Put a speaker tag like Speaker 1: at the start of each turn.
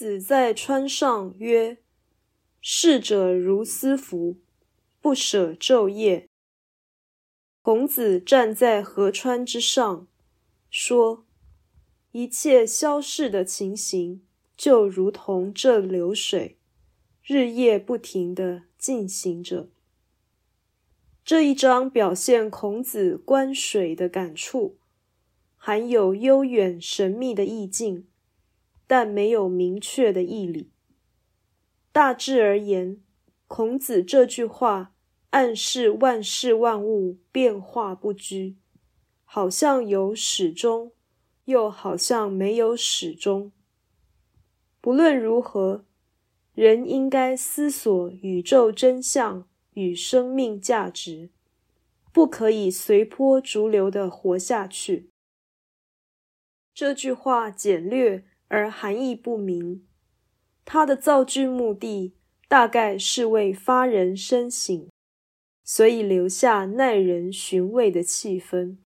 Speaker 1: 子在川上曰：“逝者如斯夫，不舍昼夜。”孔子站在河川之上，说：“一切消逝的情形，就如同这流水，日夜不停地进行着。”这一章表现孔子观水的感触，含有悠远神秘的意境。但没有明确的义理。大致而言，孔子这句话暗示万事万物变化不居，好像有始终，又好像没有始终。不论如何，人应该思索宇宙真相与生命价值，不可以随波逐流的活下去。这句话简略。而含义不明，它的造句目的大概是为发人深省，所以留下耐人寻味的气氛。